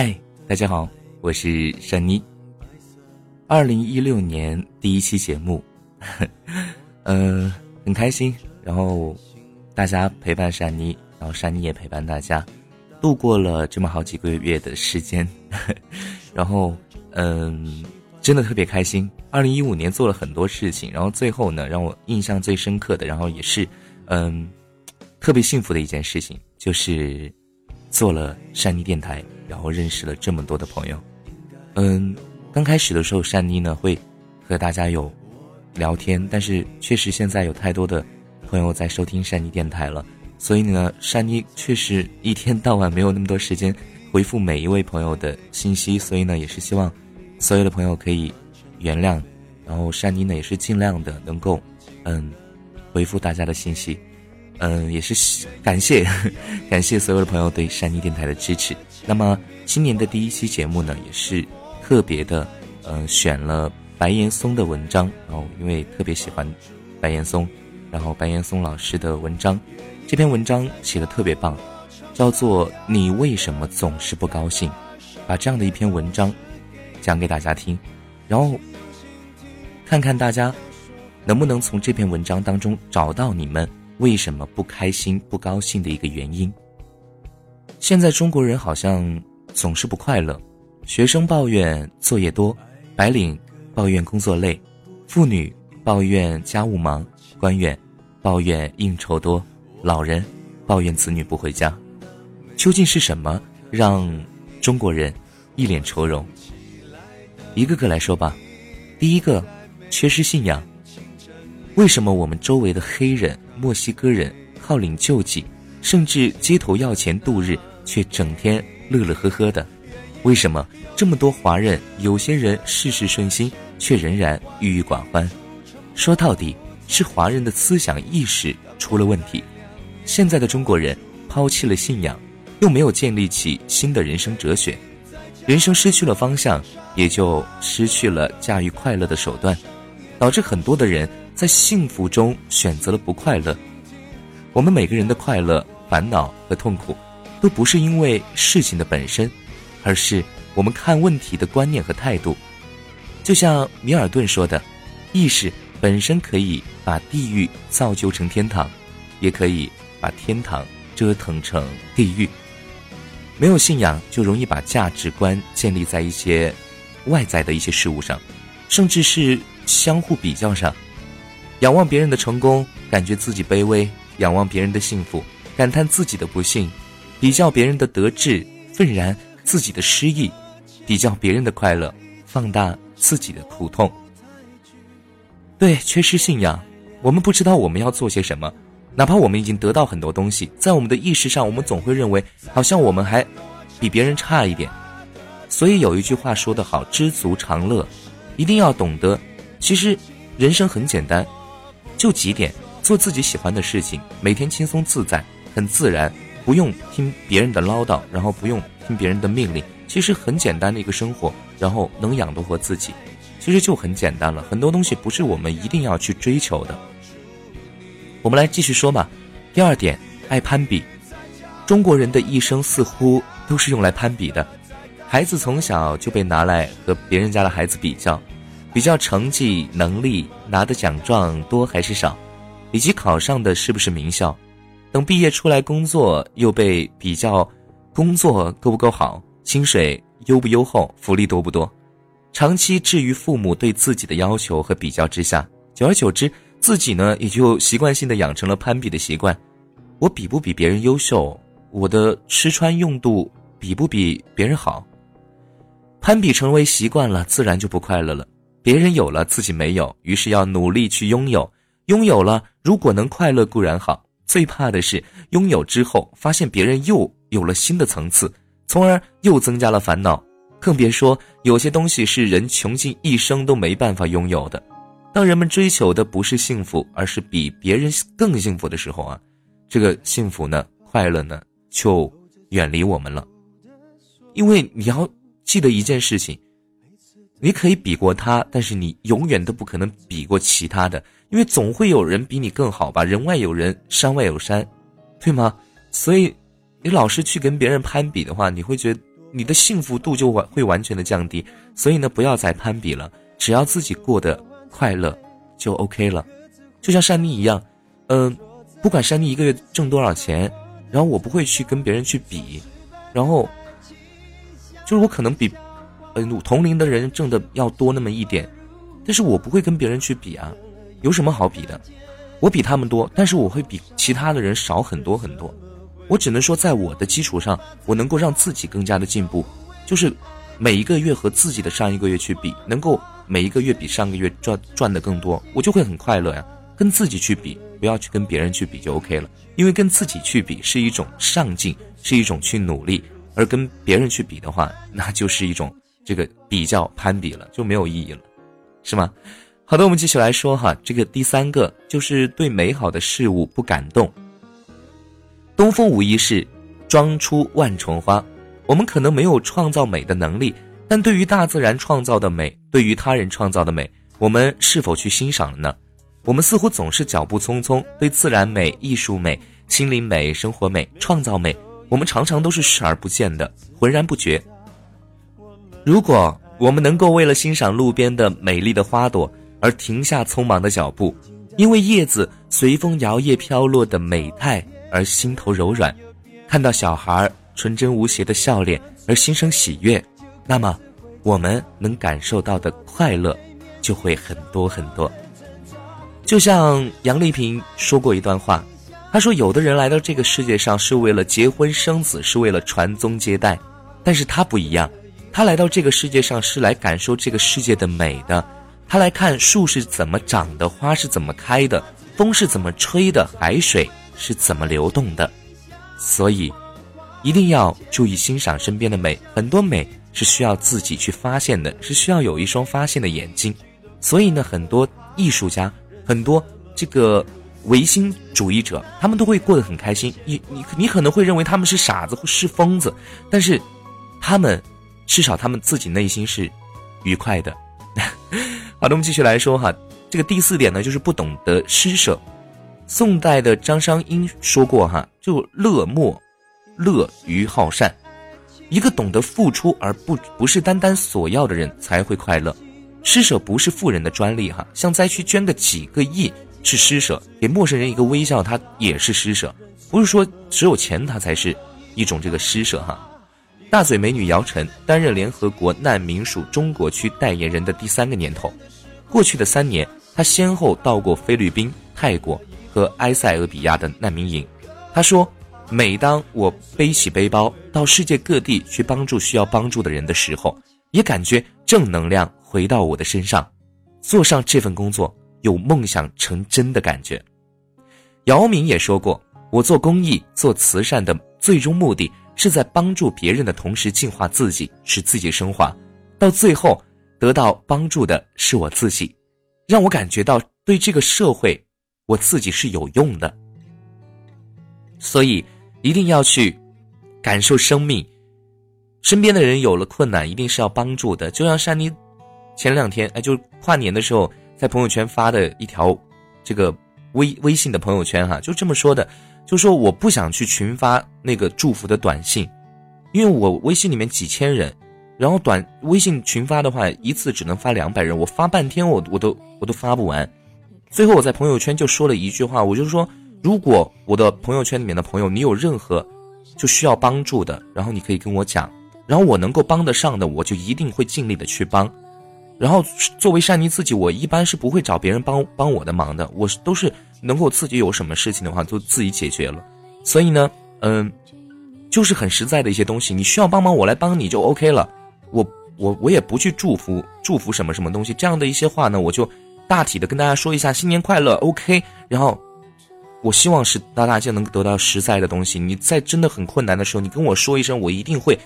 嗨，大家好，我是珊妮。二零一六年第一期节目，嗯，很开心。然后大家陪伴珊妮，然后珊妮也陪伴大家，度过了这么好几个月的时间。然后，嗯，真的特别开心。二零一五年做了很多事情，然后最后呢，让我印象最深刻的，然后也是，嗯，特别幸福的一件事情，就是做了珊妮电台。然后认识了这么多的朋友，嗯，刚开始的时候，善妮呢会和大家有聊天，但是确实现在有太多的朋友在收听善妮电台了，所以呢，善妮确实一天到晚没有那么多时间回复每一位朋友的信息，所以呢，也是希望所有的朋友可以原谅，然后善妮呢也是尽量的能够嗯回复大家的信息。嗯，也是感谢，感谢所有的朋友对山妮电台的支持。那么今年的第一期节目呢，也是特别的，呃，选了白岩松的文章。然后因为特别喜欢白岩松，然后白岩松老师的文章，这篇文章写的特别棒，叫做《你为什么总是不高兴》。把这样的一篇文章讲给大家听，然后看看大家能不能从这篇文章当中找到你们。为什么不开心、不高兴的一个原因？现在中国人好像总是不快乐，学生抱怨作业多，白领抱怨工作累，妇女抱怨家务忙，官员抱怨应酬多，老人抱怨子女不回家。究竟是什么让中国人一脸愁容？一个个来说吧。第一个，缺失信仰。为什么我们周围的黑人、墨西哥人靠领救济，甚至街头要钱度日，却整天乐乐呵呵的？为什么这么多华人，有些人事事顺心，却仍然郁郁寡欢？说到底，是华人的思想意识出了问题。现在的中国人抛弃了信仰，又没有建立起新的人生哲学，人生失去了方向，也就失去了驾驭快乐的手段，导致很多的人。在幸福中选择了不快乐。我们每个人的快乐、烦恼和痛苦，都不是因为事情的本身，而是我们看问题的观念和态度。就像米尔顿说的：“意识本身可以把地狱造就成天堂，也可以把天堂折腾成地狱。”没有信仰，就容易把价值观建立在一些外在的一些事物上，甚至是相互比较上。仰望别人的成功，感觉自己卑微；仰望别人的幸福，感叹自己的不幸；比较别人的得志，愤然自己的失意；比较别人的快乐，放大自己的苦痛。对，缺失信仰，我们不知道我们要做些什么。哪怕我们已经得到很多东西，在我们的意识上，我们总会认为好像我们还比别人差一点。所以有一句话说得好：“知足常乐。”一定要懂得，其实人生很简单。就几点，做自己喜欢的事情，每天轻松自在，很自然，不用听别人的唠叨，然后不用听别人的命令，其实很简单的一个生活，然后能养得活自己，其实就很简单了。很多东西不是我们一定要去追求的。我们来继续说吧。第二点，爱攀比，中国人的一生似乎都是用来攀比的，孩子从小就被拿来和别人家的孩子比较。比较成绩、能力，拿的奖状多还是少，以及考上的是不是名校。等毕业出来工作，又被比较工作够不够好，薪水优不优厚，福利多不多。长期置于父母对自己的要求和比较之下，久而久之，自己呢也就习惯性的养成了攀比的习惯。我比不比别人优秀？我的吃穿用度比不比别人好？攀比成为习惯了，自然就不快乐了。别人有了，自己没有，于是要努力去拥有。拥有了，如果能快乐固然好，最怕的是拥有之后发现别人又有了新的层次，从而又增加了烦恼。更别说有些东西是人穷尽一生都没办法拥有的。当人们追求的不是幸福，而是比别人更幸福的时候啊，这个幸福呢，快乐呢，就远离我们了。因为你要记得一件事情。你可以比过他，但是你永远都不可能比过其他的，因为总会有人比你更好吧？人外有人，山外有山，对吗？所以，你老是去跟别人攀比的话，你会觉得你的幸福度就完会完全的降低。所以呢，不要再攀比了，只要自己过得快乐就 OK 了。就像珊妮一样，嗯，不管珊妮一个月挣多少钱，然后我不会去跟别人去比，然后就是我可能比嗯同龄的人挣的要多那么一点，但是我不会跟别人去比啊，有什么好比的？我比他们多，但是我会比其他的人少很多很多。我只能说，在我的基础上，我能够让自己更加的进步，就是每一个月和自己的上一个月去比，能够每一个月比上个月赚赚的更多，我就会很快乐呀。跟自己去比，不要去跟别人去比就 OK 了，因为跟自己去比是一种上进，是一种去努力，而跟别人去比的话，那就是一种这个比较攀比了，就没有意义了，是吗？好的，我们继续来说哈，这个第三个就是对美好的事物不感动。东风无疑是，装出万重花。我们可能没有创造美的能力，但对于大自然创造的美，对于他人创造的美，我们是否去欣赏了呢？我们似乎总是脚步匆匆，对自然美、艺术美、心灵美、生活美、创造美，我们常常都是视而不见的，浑然不觉。如果我们能够为了欣赏路边的美丽的花朵，而停下匆忙的脚步，因为叶子随风摇曳飘落的美态而心头柔软；看到小孩纯真无邪的笑脸而心生喜悦，那么我们能感受到的快乐就会很多很多。就像杨丽萍说过一段话，她说：“有的人来到这个世界上是为了结婚生子，是为了传宗接代，但是他不一样，他来到这个世界上是来感受这个世界的美的。”他来看树是怎么长的，花是怎么开的，风是怎么吹的，海水是怎么流动的，所以一定要注意欣赏身边的美。很多美是需要自己去发现的，是需要有一双发现的眼睛。所以呢，很多艺术家，很多这个唯心主义者，他们都会过得很开心。你你你可能会认为他们是傻子或是疯子，但是他们至少他们自己内心是愉快的。好的，我们继续来说哈，这个第四点呢，就是不懂得施舍。宋代的张商英说过哈，就乐莫乐于好善。一个懂得付出而不不是单单索要的人才会快乐。施舍不是富人的专利哈，向灾区捐个几个亿是施舍，给陌生人一个微笑他也是施舍，不是说只有钱他才是一种这个施舍哈。大嘴美女姚晨担任联合国难民署中国区代言人的第三个年头，过去的三年，她先后到过菲律宾、泰国和埃塞俄比亚的难民营。她说：“每当我背起背包到世界各地去帮助需要帮助的人的时候，也感觉正能量回到我的身上，做上这份工作有梦想成真的感觉。”姚明也说过：“我做公益、做慈善的最终目的。”是在帮助别人的同时净化自己，使自己升华，到最后得到帮助的是我自己，让我感觉到对这个社会我自己是有用的。所以一定要去感受生命，身边的人有了困难，一定是要帮助的。就像珊妮前两天哎，就跨年的时候在朋友圈发的一条这个微微信的朋友圈哈，就这么说的。就说我不想去群发那个祝福的短信，因为我微信里面几千人，然后短微信群发的话一次只能发两百人，我发半天我我都我都发不完。最后我在朋友圈就说了一句话，我就说如果我的朋友圈里面的朋友你有任何就需要帮助的，然后你可以跟我讲，然后我能够帮得上的我就一定会尽力的去帮。然后作为善妮自己，我一般是不会找别人帮帮我的忙的，我都是。能够自己有什么事情的话，就自己解决了。所以呢，嗯，就是很实在的一些东西，你需要帮忙，我来帮你就 OK 了。我我我也不去祝福祝福什么什么东西，这样的一些话呢，我就大体的跟大家说一下新年快乐 OK。然后我希望是大家能得到实在的东西。你在真的很困难的时候，你跟我说一声，我一定会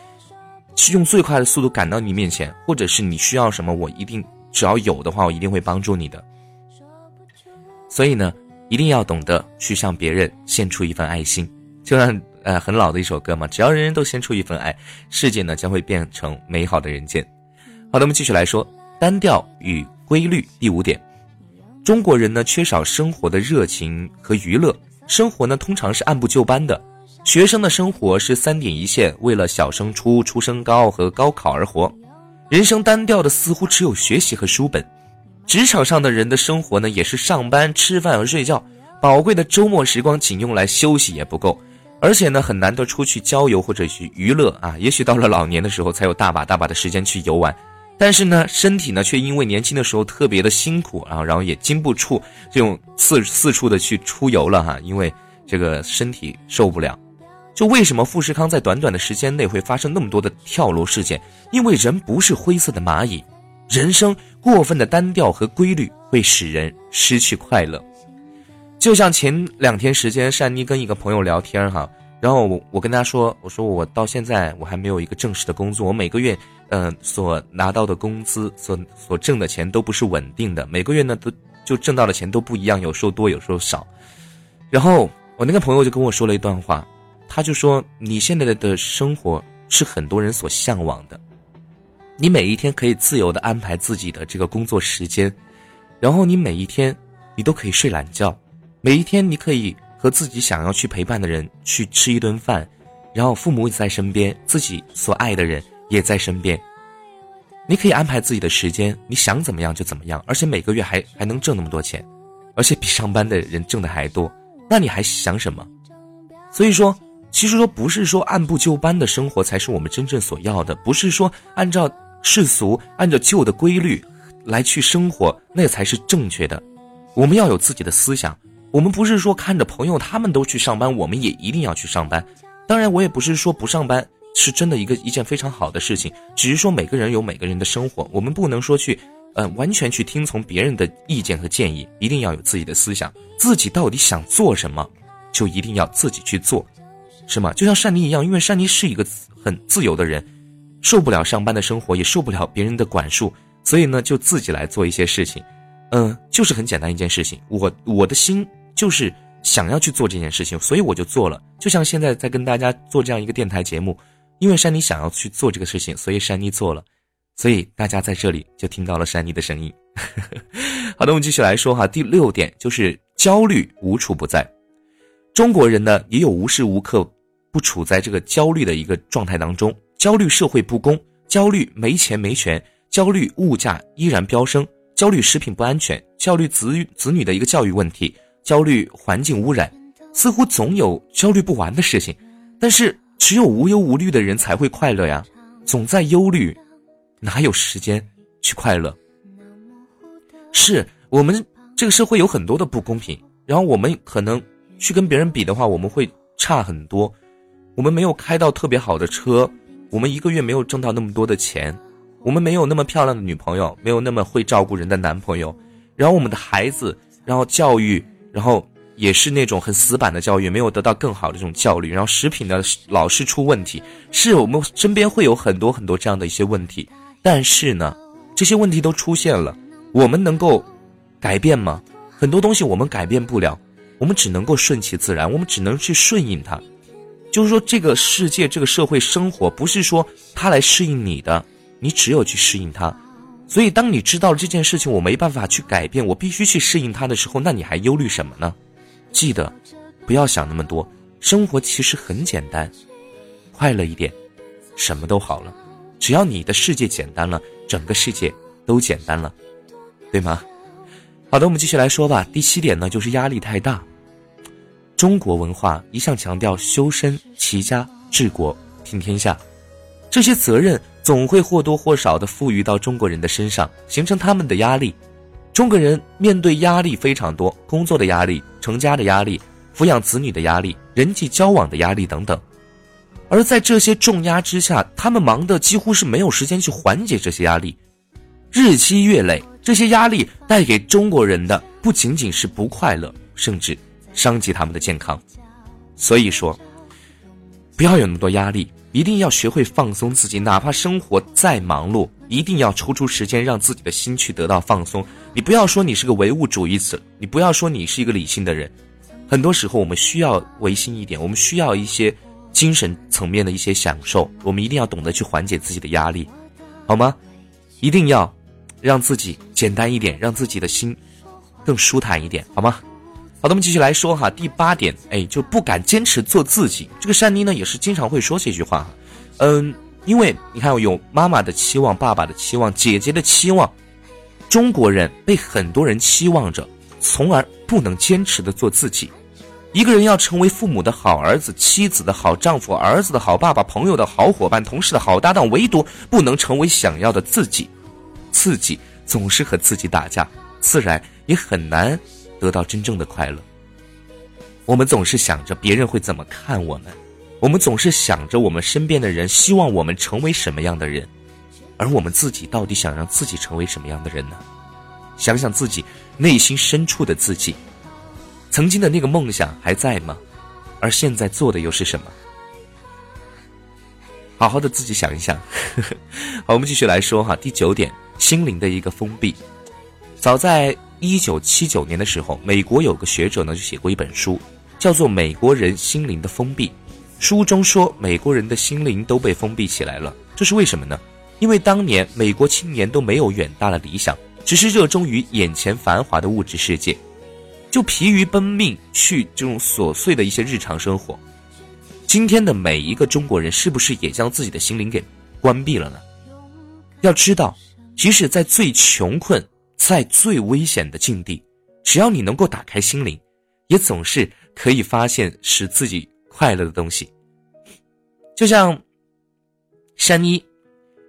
去用最快的速度赶到你面前，或者是你需要什么，我一定只要有的话，我一定会帮助你的。所以呢。一定要懂得去向别人献出一份爱心，就像呃很老的一首歌嘛，只要人人都献出一份爱，世界呢将会变成美好的人间。好的，我们继续来说单调与规律。第五点，中国人呢缺少生活的热情和娱乐，生活呢通常是按部就班的，学生的生活是三点一线，为了小升初、初升高和高考而活，人生单调的似乎只有学习和书本。职场上的人的生活呢，也是上班、吃饭和睡觉，宝贵的周末时光仅用来休息也不够，而且呢，很难得出去郊游或者去娱乐啊。也许到了老年的时候，才有大把大把的时间去游玩，但是呢，身体呢，却因为年轻的时候特别的辛苦啊，然后也经不住这种四四处的去出游了哈，因为这个身体受不了。就为什么富士康在短短的时间内会发生那么多的跳楼事件？因为人不是灰色的蚂蚁，人生过分的单调和规律会使人失去快乐。就像前两天时间，善妮跟一个朋友聊天哈，然后我我跟他说，我说我到现在我还没有一个正式的工作，我每个月嗯所拿到的工资所所挣的钱都不是稳定的，每个月呢都就挣到的钱都不一样，有时候多有时候少。然后我那个朋友就跟我说了一段话。他就说：“你现在的生活是很多人所向往的，你每一天可以自由的安排自己的这个工作时间，然后你每一天你都可以睡懒觉，每一天你可以和自己想要去陪伴的人去吃一顿饭，然后父母也在身边，自己所爱的人也在身边，你可以安排自己的时间，你想怎么样就怎么样，而且每个月还还能挣那么多钱，而且比上班的人挣的还多，那你还想什么？所以说。”其实说不是说按部就班的生活才是我们真正所要的，不是说按照世俗、按照旧的规律来去生活，那才是正确的。我们要有自己的思想，我们不是说看着朋友他们都去上班，我们也一定要去上班。当然，我也不是说不上班是真的一个一件非常好的事情，只是说每个人有每个人的生活，我们不能说去，呃，完全去听从别人的意见和建议，一定要有自己的思想，自己到底想做什么，就一定要自己去做。是吗？就像善妮一样，因为善妮是一个很自由的人，受不了上班的生活，也受不了别人的管束，所以呢，就自己来做一些事情。嗯，就是很简单一件事情。我我的心就是想要去做这件事情，所以我就做了。就像现在在跟大家做这样一个电台节目，因为珊妮想要去做这个事情，所以珊妮做了，所以大家在这里就听到了珊妮的声音。好的，我们继续来说哈。第六点就是焦虑无处不在。中国人呢，也有无时无刻不处在这个焦虑的一个状态当中，焦虑社会不公，焦虑没钱没权，焦虑物价依然飙升，焦虑食品不安全，焦虑子子女的一个教育问题，焦虑环境污染，似乎总有焦虑不完的事情。但是，只有无忧无虑的人才会快乐呀，总在忧虑，哪有时间去快乐？是我们这个社会有很多的不公平，然后我们可能。去跟别人比的话，我们会差很多。我们没有开到特别好的车，我们一个月没有挣到那么多的钱，我们没有那么漂亮的女朋友，没有那么会照顾人的男朋友。然后我们的孩子，然后教育，然后也是那种很死板的教育，没有得到更好的这种教育。然后食品呢，老是出问题，是我们身边会有很多很多这样的一些问题。但是呢，这些问题都出现了，我们能够改变吗？很多东西我们改变不了。我们只能够顺其自然，我们只能去顺应它。就是说，这个世界、这个社会生活，不是说他来适应你的，你只有去适应他。所以，当你知道这件事情我没办法去改变，我必须去适应他的时候，那你还忧虑什么呢？记得，不要想那么多，生活其实很简单，快乐一点，什么都好了。只要你的世界简单了，整个世界都简单了，对吗？好的，我们继续来说吧。第七点呢，就是压力太大。中国文化一向强调修身齐家治国平天下，这些责任总会或多或少的赋予到中国人的身上，形成他们的压力。中国人面对压力非常多，工作的压力、成家的压力、抚养子女的压力、人际交往的压力等等。而在这些重压之下，他们忙的几乎是没有时间去缓解这些压力，日积月累，这些压力带给中国人的不仅仅是不快乐，甚至。伤及他们的健康，所以说，不要有那么多压力，一定要学会放松自己。哪怕生活再忙碌，一定要抽出时间让自己的心去得到放松。你不要说你是个唯物主义者，你不要说你是一个理性的人。很多时候，我们需要唯心一点，我们需要一些精神层面的一些享受。我们一定要懂得去缓解自己的压力，好吗？一定要让自己简单一点，让自己的心更舒坦一点，好吗？好的，我们继续来说哈，第八点，哎，就不敢坚持做自己。这个善妮呢，也是经常会说这句话，嗯，因为你看，有妈妈的期望、爸爸的期望、姐姐的期望，中国人被很多人期望着，从而不能坚持的做自己。一个人要成为父母的好儿子、妻子的好丈夫、儿子的好爸爸、朋友的好伙伴、同事的好搭档，唯独不能成为想要的自己。自己总是和自己打架，自然也很难。得到真正的快乐。我们总是想着别人会怎么看我们，我们总是想着我们身边的人希望我们成为什么样的人，而我们自己到底想让自己成为什么样的人呢？想想自己内心深处的自己，曾经的那个梦想还在吗？而现在做的又是什么？好好的自己想一想。好，我们继续来说哈。第九点，心灵的一个封闭。早在。一九七九年的时候，美国有个学者呢就写过一本书，叫做《美国人心灵的封闭》。书中说，美国人的心灵都被封闭起来了，这是为什么呢？因为当年美国青年都没有远大的理想，只是热衷于眼前繁华的物质世界，就疲于奔命去这种琐碎的一些日常生活。今天的每一个中国人，是不是也将自己的心灵给关闭了呢？要知道，即使在最穷困。在最危险的境地，只要你能够打开心灵，也总是可以发现使自己快乐的东西。就像山妮，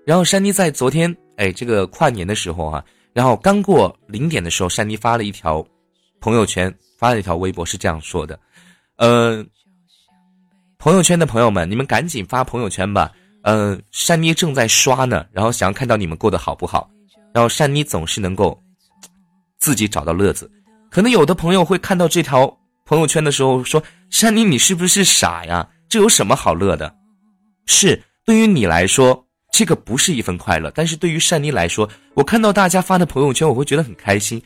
然后山妮在昨天，哎，这个跨年的时候啊，然后刚过零点的时候，山妮发了一条朋友圈，发了一条微博，是这样说的：，呃，朋友圈的朋友们，你们赶紧发朋友圈吧。嗯，山妮正在刷呢，然后想要看到你们过得好不好。然后山妮总是能够。自己找到乐子，可能有的朋友会看到这条朋友圈的时候说：“珊妮，你是不是傻呀？这有什么好乐的？”是对于你来说，这个不是一份快乐；但是对于珊妮来说，我看到大家发的朋友圈，我会觉得很开心。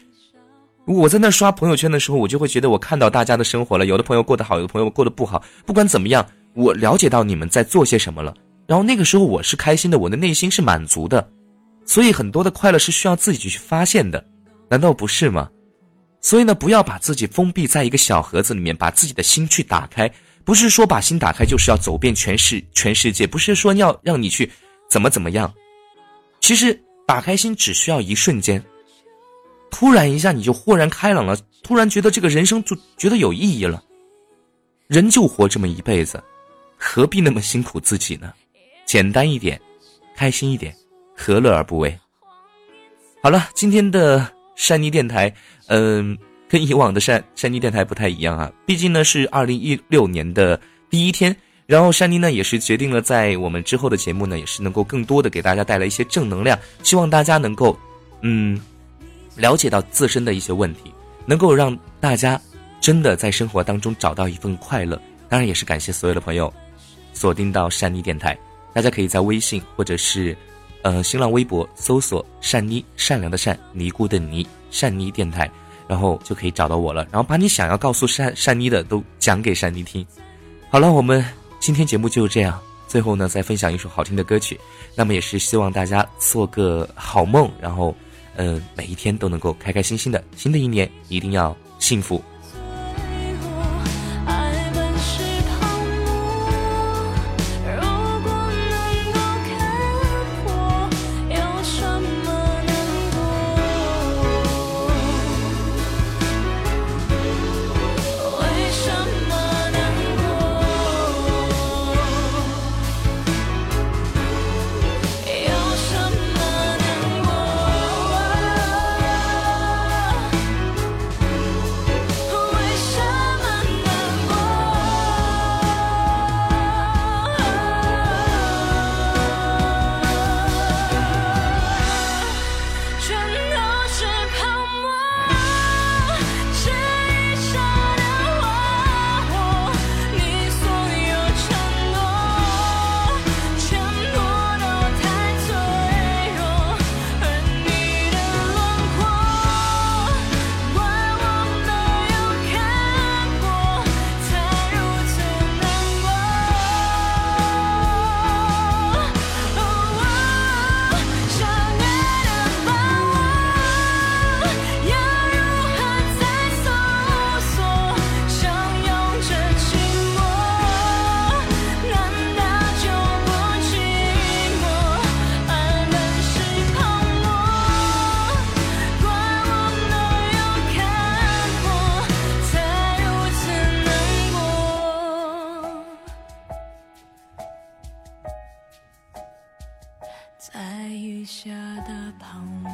我在那刷朋友圈的时候，我就会觉得我看到大家的生活了。有的朋友过得好，有的朋友过得不好。不管怎么样，我了解到你们在做些什么了。然后那个时候我是开心的，我的内心是满足的。所以很多的快乐是需要自己去发现的。难道不是吗？所以呢，不要把自己封闭在一个小盒子里面，把自己的心去打开。不是说把心打开就是要走遍全世全世界，不是说要让你去怎么怎么样。其实打开心只需要一瞬间，突然一下你就豁然开朗了，突然觉得这个人生就觉得有意义了。人就活这么一辈子，何必那么辛苦自己呢？简单一点，开心一点，何乐而不为？好了，今天的。山妮电台，嗯，跟以往的山山妮电台不太一样啊。毕竟呢是二零一六年的第一天，然后山妮呢也是决定了在我们之后的节目呢，也是能够更多的给大家带来一些正能量，希望大家能够，嗯，了解到自身的一些问题，能够让大家真的在生活当中找到一份快乐。当然也是感谢所有的朋友锁定到山妮电台，大家可以在微信或者是。呃，新浪微博搜索“善妮”，善良的善，尼姑的尼，善妮电台，然后就可以找到我了。然后把你想要告诉善善妮的都讲给善妮听。好了，我们今天节目就这样。最后呢，再分享一首好听的歌曲。那么也是希望大家做个好梦，然后，嗯，每一天都能够开开心心的。新的一年一定要幸福。爱雨下的泡沫，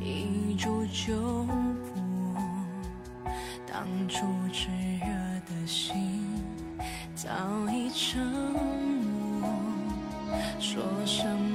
一触就破。当初炽热的心早已沉默。说什么